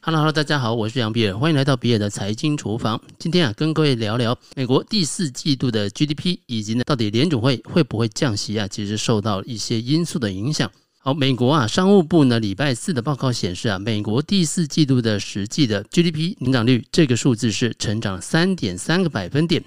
Hello，Hello，大家好，我是杨比尔，欢迎来到比尔的财经厨房。今天啊，跟各位聊聊美国第四季度的 GDP，以及呢，到底联储会会不会降息啊？其实受到一些因素的影响。美国啊，商务部呢礼拜四的报告显示啊，美国第四季度的实际的 GDP 成长率这个数字是成长三点三个百分点。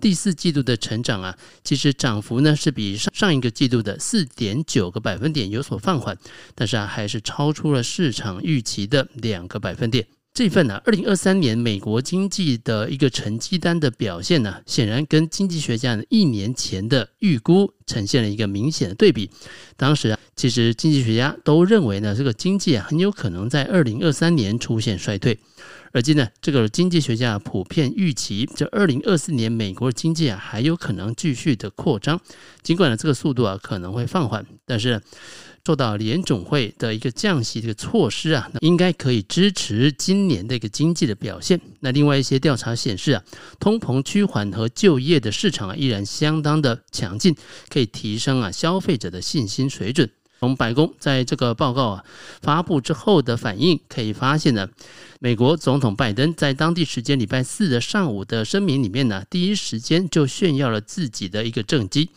第四季度的成长啊，其实涨幅呢是比上上一个季度的四点九个百分点有所放缓，但是啊，还是超出了市场预期的两个百分点。这份呢，二零二三年美国经济的一个成绩单的表现呢，显然跟经济学家一年前的预估呈现了一个明显的对比。当时啊，其实经济学家都认为呢，这个经济啊很有可能在二零二三年出现衰退。而今呢，这个经济学家普遍预期，这二零二四年美国经济啊还有可能继续的扩张，尽管呢这个速度啊可能会放缓，但是。做到联总会的一个降息的措施啊，应该可以支持今年的一个经济的表现。那另外一些调查显示啊，通膨趋缓和就业的市场啊依然相当的强劲，可以提升啊消费者的信心水准。从白宫在这个报告啊发布之后的反应可以发现呢，美国总统拜登在当地时间礼拜四的上午的声明里面呢，第一时间就炫耀了自己的一个政绩。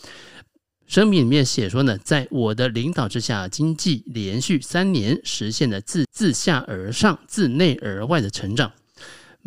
声明里面写说呢，在我的领导之下，经济连续三年实现了自自下而上、自内而外的成长。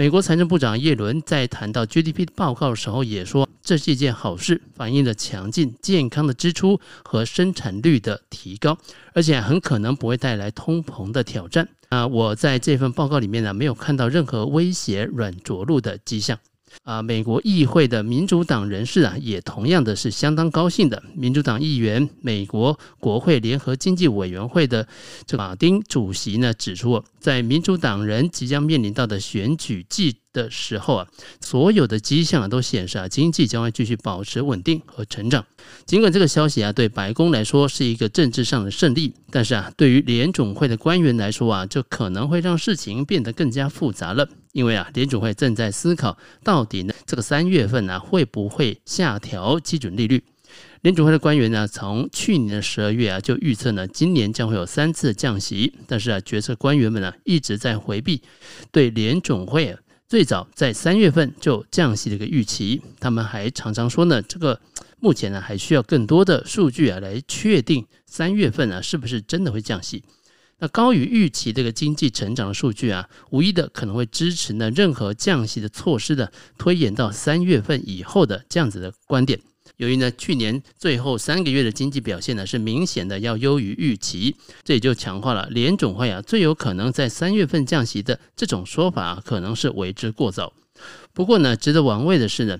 美国财政部长耶伦在谈到 GDP 的报告的时候也说，这是一件好事，反映了强劲、健康的支出和生产率的提高，而且很可能不会带来通膨的挑战。啊，我在这份报告里面呢，没有看到任何威胁软着陆的迹象。啊，美国议会的民主党人士啊，也同样的是相当高兴的。民主党议员、美国国会联合经济委员会的这马丁主席呢，指出，在民主党人即将面临到的选举季的时候啊，所有的迹象啊都显示啊，经济将会继续保持稳定和成长。尽管这个消息啊，对白宫来说是一个政治上的胜利，但是啊，对于联总会的官员来说啊，就可能会让事情变得更加复杂了。因为啊，联储会正在思考到底呢，这个三月份呢，会不会下调基准利率？联储会的官员呢，从去年的十二月啊，就预测呢，今年将会有三次降息。但是啊，决策官员们呢，一直在回避对联准会最早在三月份就降息的一个预期。他们还常常说呢，这个目前呢，还需要更多的数据啊，来确定三月份啊，是不是真的会降息。那高于预期这个经济成长的数据啊，无疑的可能会支持呢任何降息的措施的推延到三月份以后的这样子的观点。由于呢去年最后三个月的经济表现呢是明显的要优于预期，这也就强化了联准会啊最有可能在三月份降息的这种说法啊可能是为之过早。不过呢，值得玩味的是呢。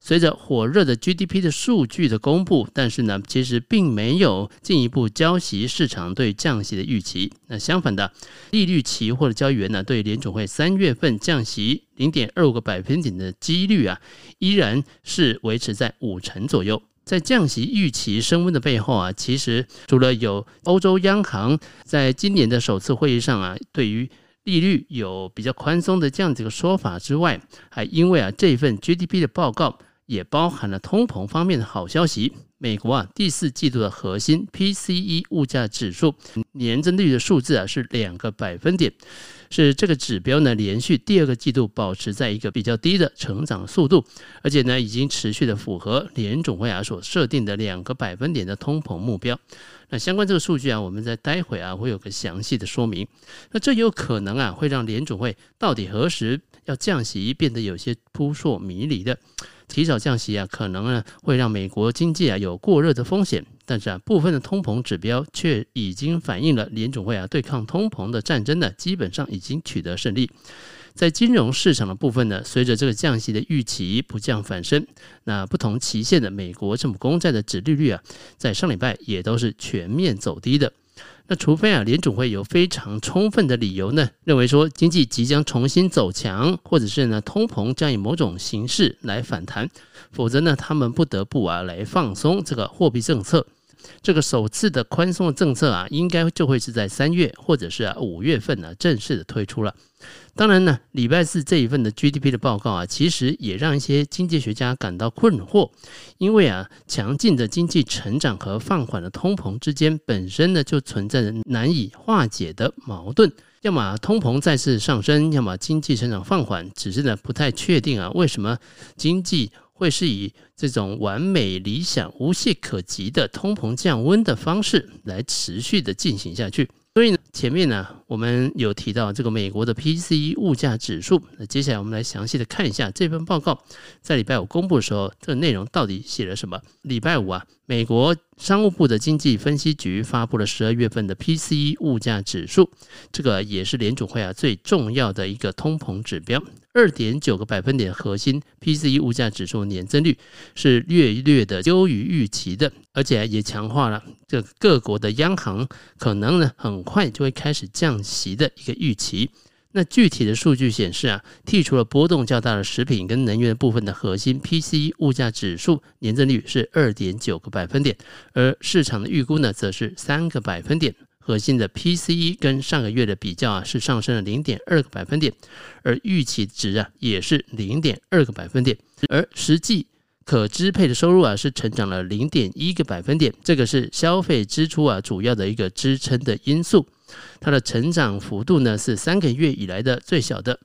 随着火热的 GDP 的数据的公布，但是呢，其实并没有进一步交息市场对降息的预期。那相反的，利率期货的交易员呢，对联准会三月份降息零点二五个百分点的几率啊，依然是维持在五成左右。在降息预期升温的背后啊，其实除了有欧洲央行在今年的首次会议上啊，对于利率有比较宽松的这样子一个说法之外，还因为啊这份 GDP 的报告。也包含了通膨方面的好消息。美国啊，第四季度的核心 PCE 物价指数年增率的数字啊是两个百分点，是这个指标呢连续第二个季度保持在一个比较低的成长速度，而且呢已经持续的符合联总会啊所设定的两个百分点的通膨目标。那相关这个数据啊，我们在待会啊会有个详细的说明。那这有可能啊会让联总会到底何时要降息变得有些扑朔迷离的。提早降息啊，可能呢会让美国经济啊有过热的风险，但是啊部分的通膨指标却已经反映了联准会啊对抗通膨的战争呢基本上已经取得胜利。在金融市场的部分呢，随着这个降息的预期不降反升，那不同期限的美国政府公债的指利率啊，在上礼拜也都是全面走低的。那除非啊，联储会有非常充分的理由呢，认为说经济即将重新走强，或者是呢通膨将以某种形式来反弹，否则呢，他们不得不啊来放松这个货币政策。这个首次的宽松的政策啊，应该就会是在三月或者是五月份呢正式的推出了。当然呢，礼拜四这一份的 GDP 的报告啊，其实也让一些经济学家感到困惑，因为啊，强劲的经济成长和放缓的通膨之间本身呢就存在着难以化解的矛盾。要么通膨再次上升，要么经济成长放缓，只是呢不太确定啊，为什么经济会是以这种完美、理想、无懈可击的通膨降温的方式来持续的进行下去？所以呢，前面呢，我们有提到这个美国的 PCE 物价指数。那接下来我们来详细的看一下这份报告在礼拜五公布的时候，这个内容到底写了什么？礼拜五啊，美国商务部的经济分析局发布了十二月份的 PCE 物价指数，这个也是联储会啊最重要的一个通膨指标。二点九个百分点核心 PCE 物价指数年增率是略略的优于预期的，而且也强化了这各国的央行可能呢很快就会开始降息的一个预期。那具体的数据显示啊，剔除了波动较大的食品跟能源部分的核心 PCE 物价指数年增率是二点九个百分点，而市场的预估呢则是三个百分点。核心的 PCE 跟上个月的比较啊，是上升了零点二个百分点，而预期值啊也是零点二个百分点，而实际可支配的收入啊是成长了零点一个百分点，这个是消费支出啊主要的一个支撑的因素，它的成长幅度呢是三个月以来的最小的。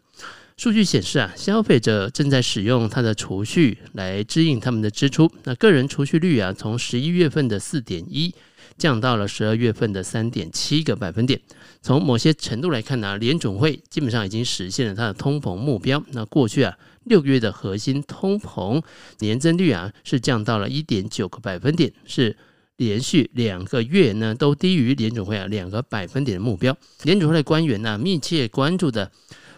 数据显示啊，消费者正在使用他的储蓄来支应他们的支出，那个人储蓄率啊从十一月份的四点一。降到了十二月份的三点七个百分点。从某些程度来看呢，联总会基本上已经实现了它的通膨目标。那过去啊，六个月的核心通膨年增率啊是降到了一点九个百分点，是连续两个月呢都低于联总会啊两个百分点的目标。联总会的官员呢密切关注的。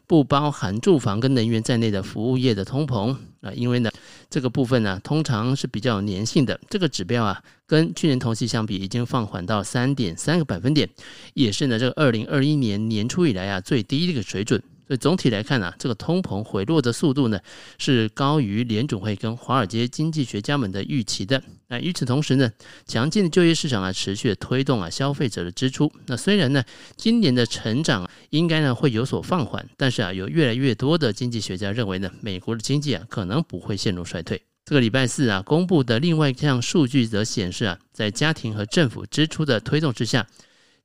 不包含住房跟能源在内的服务业的通膨啊，因为呢，这个部分呢通常是比较有粘性的，这个指标啊跟去年同期相比已经放缓到三点三个百分点，也是呢这个二零二一年年初以来啊最低的一个水准。所以总体来看呢、这个通膨回落的速度呢是高于联总会跟华尔街经济学家们的预期的。那与此同时呢，强劲的就业市场啊持续推动啊消费者的支出。那虽然呢今年的成长应该呢会有所放缓，但是啊有越来越多的经济学家认为呢，美国的经济啊可能不会陷入衰退。这个礼拜四啊公布的另外一项数据则显示啊，在家庭和政府支出的推动之下。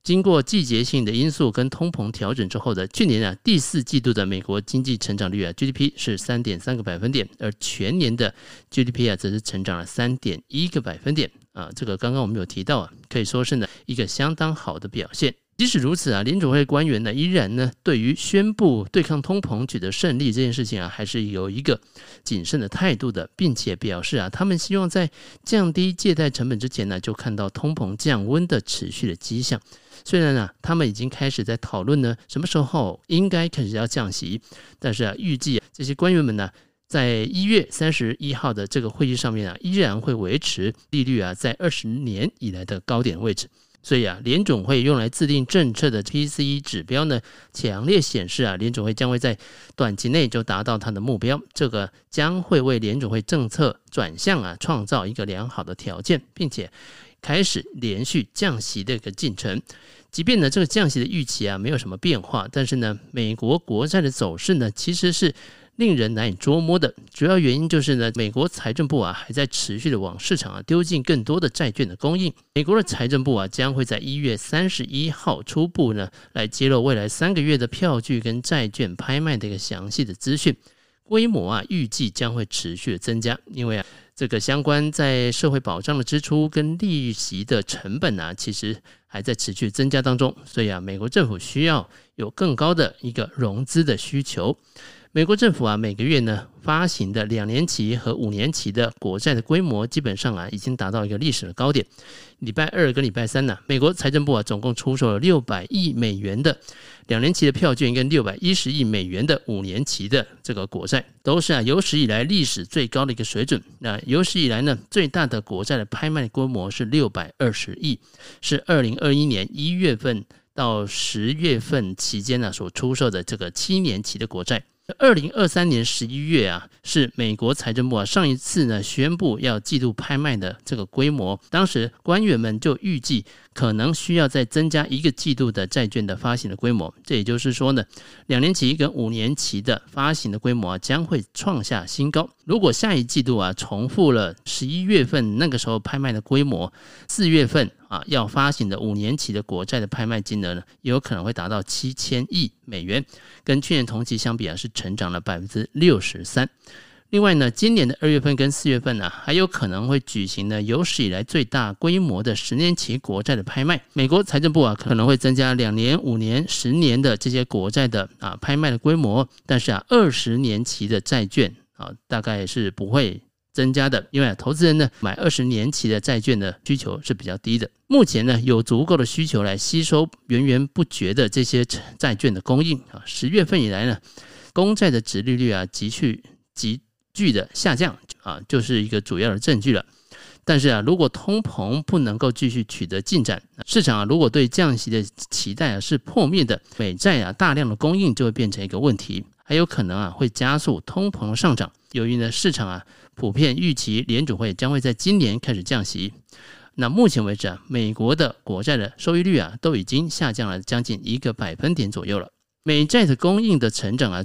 经过季节性的因素跟通膨调整之后的去年啊第四季度的美国经济成长率啊 GDP 是三点三个百分点，而全年的 GDP 啊则是成长了三点一个百分点啊，这个刚刚我们有提到啊，可以说是呢一个相当好的表现。即使如此啊，联准会官员呢依然呢对于宣布对抗通膨取得胜利这件事情啊，还是有一个谨慎的态度的，并且表示啊，他们希望在降低借贷成本之前呢，就看到通膨降温的持续的迹象。虽然啊，他们已经开始在讨论呢，什么时候应该开始要降息，但是啊，预计，这些官员们呢，在一月三十一号的这个会议上面啊，依然会维持利率啊在二十年以来的高点位置。所以啊，联总会用来制定政策的 PCE 指标呢，强烈显示啊，联总会将会在短期内就达到它的目标。这个将会为联总会政策转向啊，创造一个良好的条件，并且开始连续降息的一个进程。即便呢，这个降息的预期啊，没有什么变化，但是呢，美国国债的走势呢，其实是。令人难以捉摸的主要原因就是呢，美国财政部啊还在持续的往市场啊丢进更多的债券的供应。美国的财政部啊将会在一月三十一号初步呢来揭露未来三个月的票据跟债券拍卖的一个详细的资讯，规模啊预计将会持续的增加，因为啊这个相关在社会保障的支出跟利息的成本啊其实还在持续增加当中，所以啊美国政府需要有更高的一个融资的需求。美国政府啊，每个月呢发行的两年期和五年期的国债的规模，基本上啊已经达到一个历史的高点。礼拜二跟礼拜三呢，美国财政部啊总共出售了六百亿美元的两年期的票券，跟六百一十亿美元的五年期的这个国债，都是啊有史以来历史最高的一个水准。那有史以来呢最大的国债的拍卖规模是六百二十亿，是二零二一年一月份到十月份期间呢所出售的这个七年期的国债。二零二三年十一月啊，是美国财政部啊上一次呢宣布要季度拍卖的这个规模。当时官员们就预计可能需要再增加一个季度的债券的发行的规模。这也就是说呢，两年期跟五年期的发行的规模将会创下新高。如果下一季度啊重复了十一月份那个时候拍卖的规模，四月份。啊要发行的五年期的国债的拍卖金额呢，也有可能会达到七千亿美元，跟去年同期相比啊，是成长了百分之六十三。另外呢，今年的二月份跟四月份呢，还有可能会举行呢有史以来最大规模的十年期国债的拍卖。美国财政部啊可能会增加两年、五年、十年的这些国债的啊拍卖的规模，但是啊二十年期的债券啊大概是不会增加的，因为投资人呢买二十年期的债券的需求是比较低的。目前呢有足够的需求来吸收源源不绝的这些债券的供应啊。十月份以来呢，公债的殖利率啊急剧急。剧的下降啊，就是一个主要的证据了。但是啊，如果通膨不能够继续取得进展，市场啊如果对降息的期待啊是破灭的，美债啊大量的供应就会变成一个问题，还有可能啊会加速通膨上涨。由于呢市场啊普遍预期联储会将会在今年开始降息，那目前为止啊，美国的国债的收益率啊都已经下降了将近一个百分点左右了。美债的供应的成长啊。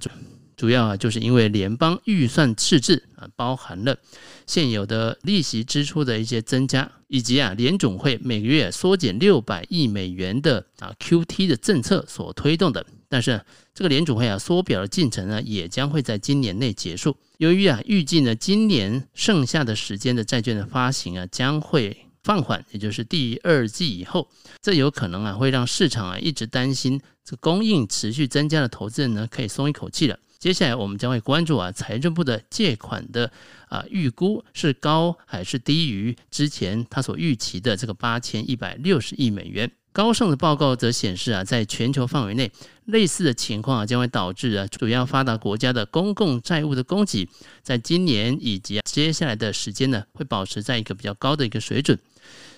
主要啊，就是因为联邦预算赤字啊，包含了现有的利息支出的一些增加，以及啊联总会每个月缩减六百亿美元的啊 QT 的政策所推动的。但是这个联总会啊缩表的进程呢，也将会在今年内结束。由于啊预计呢今年剩下的时间的债券的发行啊将会放缓，也就是第二季以后，这有可能啊会让市场啊一直担心这供应持续增加的投资人呢可以松一口气了。接下来我们将会关注啊，财政部的借款的啊预估是高还是低于之前他所预期的这个八千一百六十亿美元。高盛的报告则显示啊，在全球范围内，类似的情况啊将会导致啊主要发达国家的公共债务的供给，在今年以及接下来的时间呢，会保持在一个比较高的一个水准。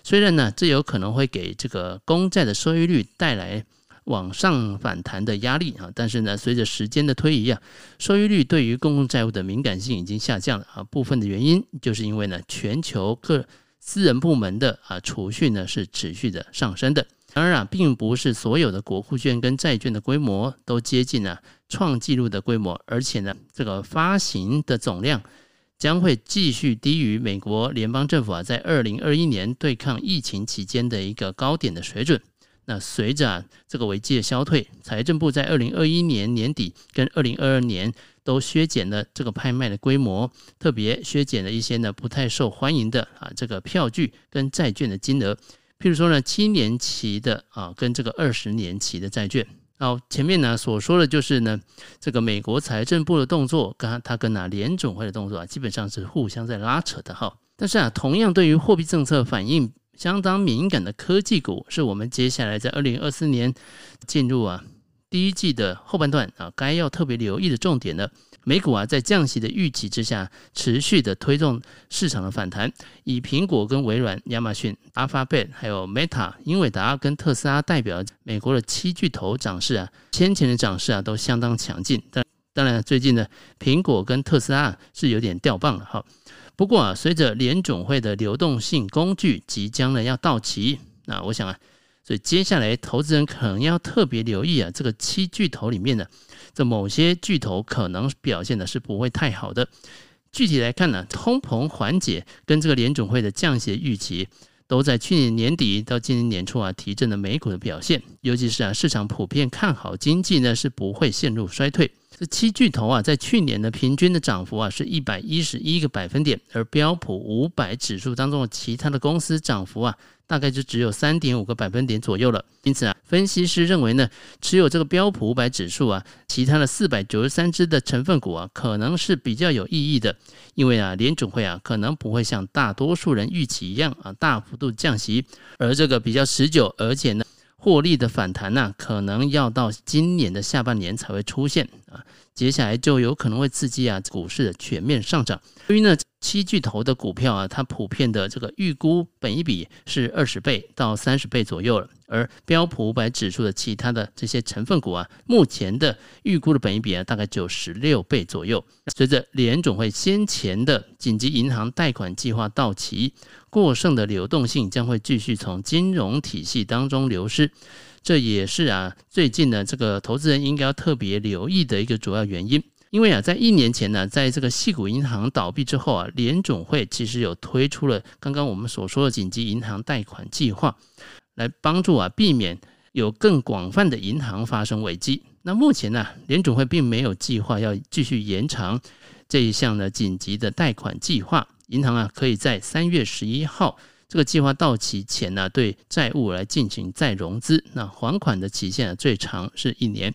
虽然呢，这有可能会给这个公债的收益率带来。往上反弹的压力啊，但是呢，随着时间的推移啊，收益率对于公共债务的敏感性已经下降了啊。部分的原因就是因为呢，全球各私人部门的啊储蓄呢是持续的上升的。当然啊，并不是所有的国库券跟债券的规模都接近了创纪录的规模，而且呢，这个发行的总量将会继续低于美国联邦政府啊在二零二一年对抗疫情期间的一个高点的水准。那随着这个危机的消退，财政部在二零二一年年底跟二零二二年都削减了这个拍卖的规模，特别削减了一些呢不太受欢迎的啊这个票据跟债券的金额，譬如说呢七年期的啊跟这个二十年期的债券。好，前面呢所说的就是呢这个美国财政部的动作，跟它跟啊联准会的动作啊基本上是互相在拉扯的哈。但是啊同样对于货币政策反应。相当敏感的科技股，是我们接下来在二零二四年进入啊第一季的后半段啊，该要特别留意的重点了。美股啊，在降息的预期之下，持续的推动市场的反弹。以苹果跟微软、亚马逊、Alphabet 还有 Meta、英伟达跟特斯拉代表美国的七巨头涨势啊，先前的涨势啊都相当强劲。但当然，最近呢，苹果跟特斯拉是有点掉棒了哈。不过啊，随着联总会的流动性工具即将呢要到期，那我想啊，所以接下来投资人可能要特别留意啊，这个七巨头里面的这某些巨头可能表现的是不会太好的。具体来看呢，通膨缓解跟这个联总会的降息预期，都在去年年底到今年年初啊提振了美股的表现，尤其是啊市场普遍看好经济呢是不会陷入衰退。这七巨头啊，在去年的平均的涨幅啊是一百一十一个百分点，而标普五百指数当中的其他的公司涨幅啊，大概就只有三点五个百分点左右了。因此啊，分析师认为呢，持有这个标普五百指数啊，其他的四百九十三只的成分股啊，可能是比较有意义的，因为啊，联准会啊，可能不会像大多数人预期一样啊，大幅度降息，而这个比较持久，而且呢。获利的反弹呢，可能要到今年的下半年才会出现啊，接下来就有可能会刺激啊股市的全面上涨。由于呢，七巨头的股票啊，它普遍的这个预估本一比是二十倍到三十倍左右了。而标普五百指数的其他的这些成分股啊，目前的预估的本一比啊，大概就十六倍左右。随着联总会先前的紧急银行贷款计划到期，过剩的流动性将会继续从金融体系当中流失，这也是啊最近呢这个投资人应该要特别留意的一个主要原因。因为啊，在一年前呢，在这个细谷银行倒闭之后啊，联总会其实有推出了刚刚我们所说的紧急银行贷款计划，来帮助啊避免有更广泛的银行发生危机。那目前呢，联总会并没有计划要继续延长这一项呢紧急的贷款计划。银行啊，可以在三月十一号这个计划到期前呢，对债务来进行再融资。那还款的期限啊，最长是一年。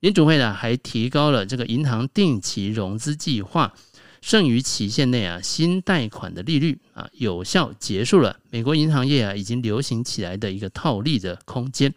联储会呢，还提高了这个银行定期融资计划剩余期限内啊新贷款的利率啊，有效结束了美国银行业啊已经流行起来的一个套利的空间。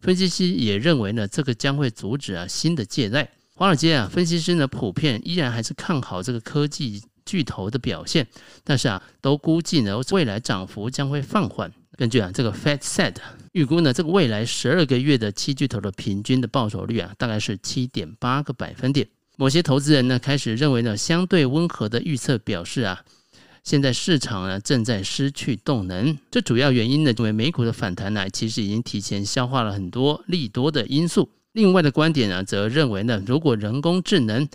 分析师也认为呢，这个将会阻止啊新的借贷。华尔街啊，分析师呢普遍依然还是看好这个科技巨头的表现，但是啊，都估计呢未来涨幅将会放缓。根据啊这个 FactSet 预估呢，这个未来十二个月的七巨头的平均的报酬率啊，大概是七点八个百分点。某些投资人呢开始认为呢，相对温和的预测表示啊，现在市场呢正在失去动能。这主要原因呢，因为美股的反弹呢，其实已经提前消化了很多利多的因素。另外的观点呢，则认为呢，如果人工智能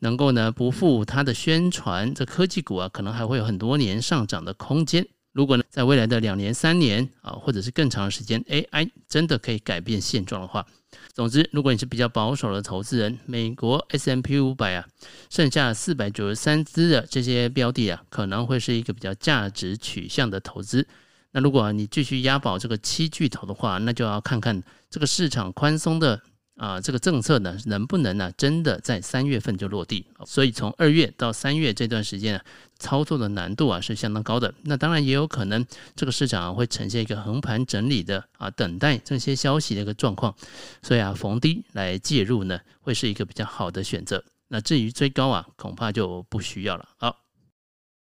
能够呢不负它的宣传，这科技股啊可能还会有很多年上涨的空间。如果呢在未来的两年、三年啊，或者是更长的时间，AI 真的可以改变现状的话，总之，如果你是比较保守的投资人，美国 S M P 五百啊，剩下四百九十三只的这些标的啊，可能会是一个比较价值取向的投资。那如果你继续押宝这个七巨头的话，那就要看看这个市场宽松的。啊，这个政策呢，能不能呢，真的在三月份就落地？所以从二月到三月这段时间啊，操作的难度啊是相当高的。那当然也有可能，这个市场啊会呈现一个横盘整理的啊，等待这些消息的一个状况。所以啊，逢低来介入呢，会是一个比较好的选择。那至于追高啊，恐怕就不需要了。好。